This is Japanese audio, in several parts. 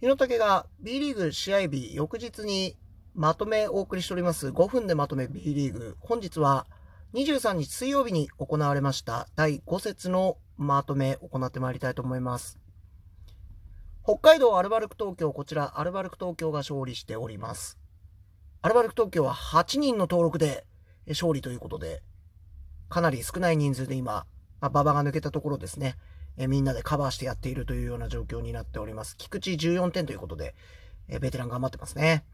日野武が B リーグ試合日翌日にまとめお送りしております5分でまとめ B リーグ。本日は23日水曜日に行われました第5節のまとめ行ってまいりたいと思います。北海道アルバルク東京、こちらアルバルク東京が勝利しております。アルバルク東京は8人の登録で勝利ということで、かなり少ない人数で今、馬場が抜けたところですね。えみんなでカバーしてやっているというような状況になっております。菊池14点ということで、えベテラン頑張ってますね。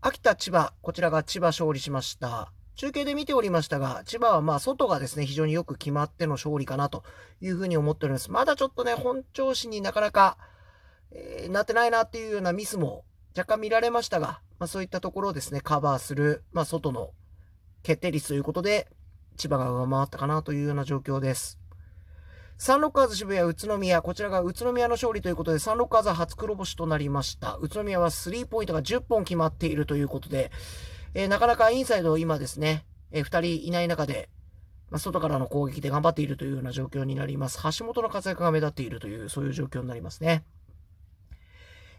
秋田、千葉、こちらが千葉勝利しました。中継で見ておりましたが、千葉はまあ外がですね、非常によく決まっての勝利かなというふうに思っております。まだちょっとね、本調子になかなか、えー、なってないなっていうようなミスも若干見られましたが、まあそういったところをですね、カバーする、まあ外の決定率ということで、千葉が上回ったかなというような状況です。サンロッカーズ渋谷、宇都宮、こちらが宇都宮の勝利ということで、サンロッカーズは初黒星となりました。宇都宮はスリーポイントが10本決まっているということで、えー、なかなかインサイド今ですね、えー、2人いない中で、まあ、外からの攻撃で頑張っているというような状況になります。橋本の活躍が目立っているという、そういう状況になりますね。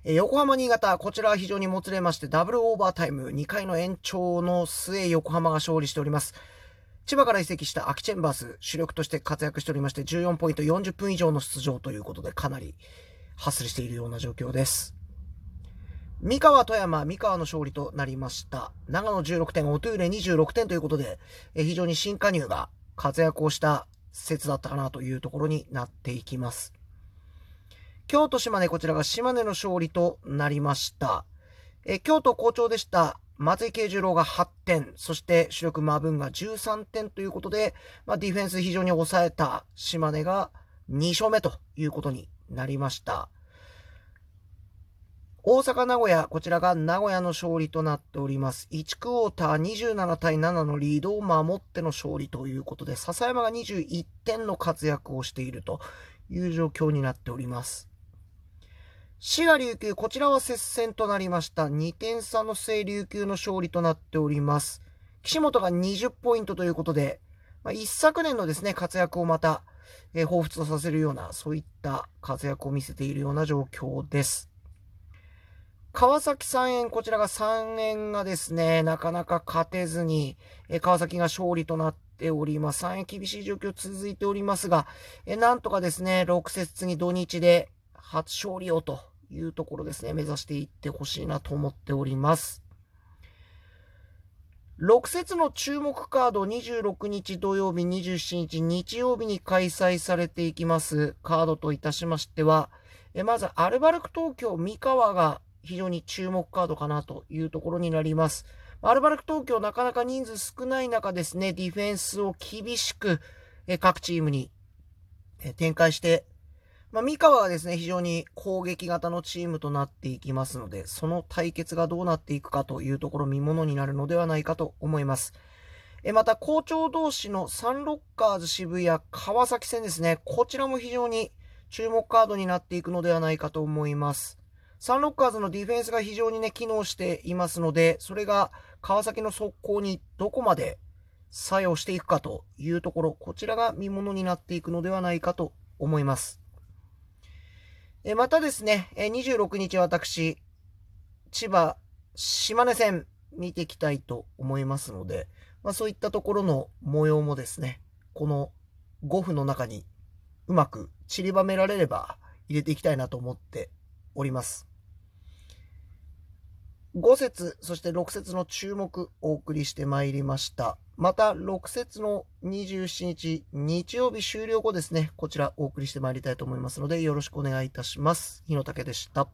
えー、横浜新潟、こちらは非常にもつれまして、ダブルオーバータイム、2回の延長の末、横浜が勝利しております。千葉から移籍したアキチェンバース、主力として活躍しておりまして、14ポイント40分以上の出場ということで、かなりハッスルしているような状況です。三河富山、三河の勝利となりました。長野16点、オトゥーレ26点ということで、え非常に新加入が活躍をした説だったかなというところになっていきます。京都島根、こちらが島根の勝利となりました。え京都好調でした。松井慶十郎が8点、そして主力マブンが13点ということで、まあ、ディフェンス非常に抑えた島根が2勝目ということになりました。大阪名古屋、こちらが名古屋の勝利となっております。1クォーター27対7のリードを守っての勝利ということで、笹山が21点の活躍をしているという状況になっております。滋賀琉球、こちらは接戦となりました。2点差の末琉球の勝利となっております。岸本が20ポイントということで、まあ、一昨年のですね、活躍をまた、えー、彷彿とさせるような、そういった活躍を見せているような状況です。川崎3円、こちらが3円がですね、なかなか勝てずに、え川崎が勝利となっております。3円厳しい状況続いておりますが、えなんとかですね、6節次土日で初勝利をというところですね、目指していってほしいなと思っております。6節の注目カード26日土曜日、27日日曜日に開催されていきますカードといたしましては、えまずアルバルク東京三河が非常に注目カードかなというところになります。アルバルク東京なかなか人数少ない中ですね、ディフェンスを厳しく各チームに展開してまあ、三河はですね、非常に攻撃型のチームとなっていきますので、その対決がどうなっていくかというところ見物になるのではないかと思います。えまた、校長同士のサンロッカーズ渋谷川崎戦ですね、こちらも非常に注目カードになっていくのではないかと思います。サンロッカーズのディフェンスが非常にね、機能していますので、それが川崎の速攻にどこまで作用していくかというところ、こちらが見物になっていくのではないかと思います。えまたですね、え26日私、千葉、島根戦見ていきたいと思いますので、まあ、そういったところの模様もですね、この5分の中にうまく散りばめられれば入れていきたいなと思っております。5節、そして6節の注目お送りしてまいりました。また、6節の27日、日曜日終了後ですね、こちらお送りしてまいりたいと思いますので、よろしくお願いいたします。日野武でした。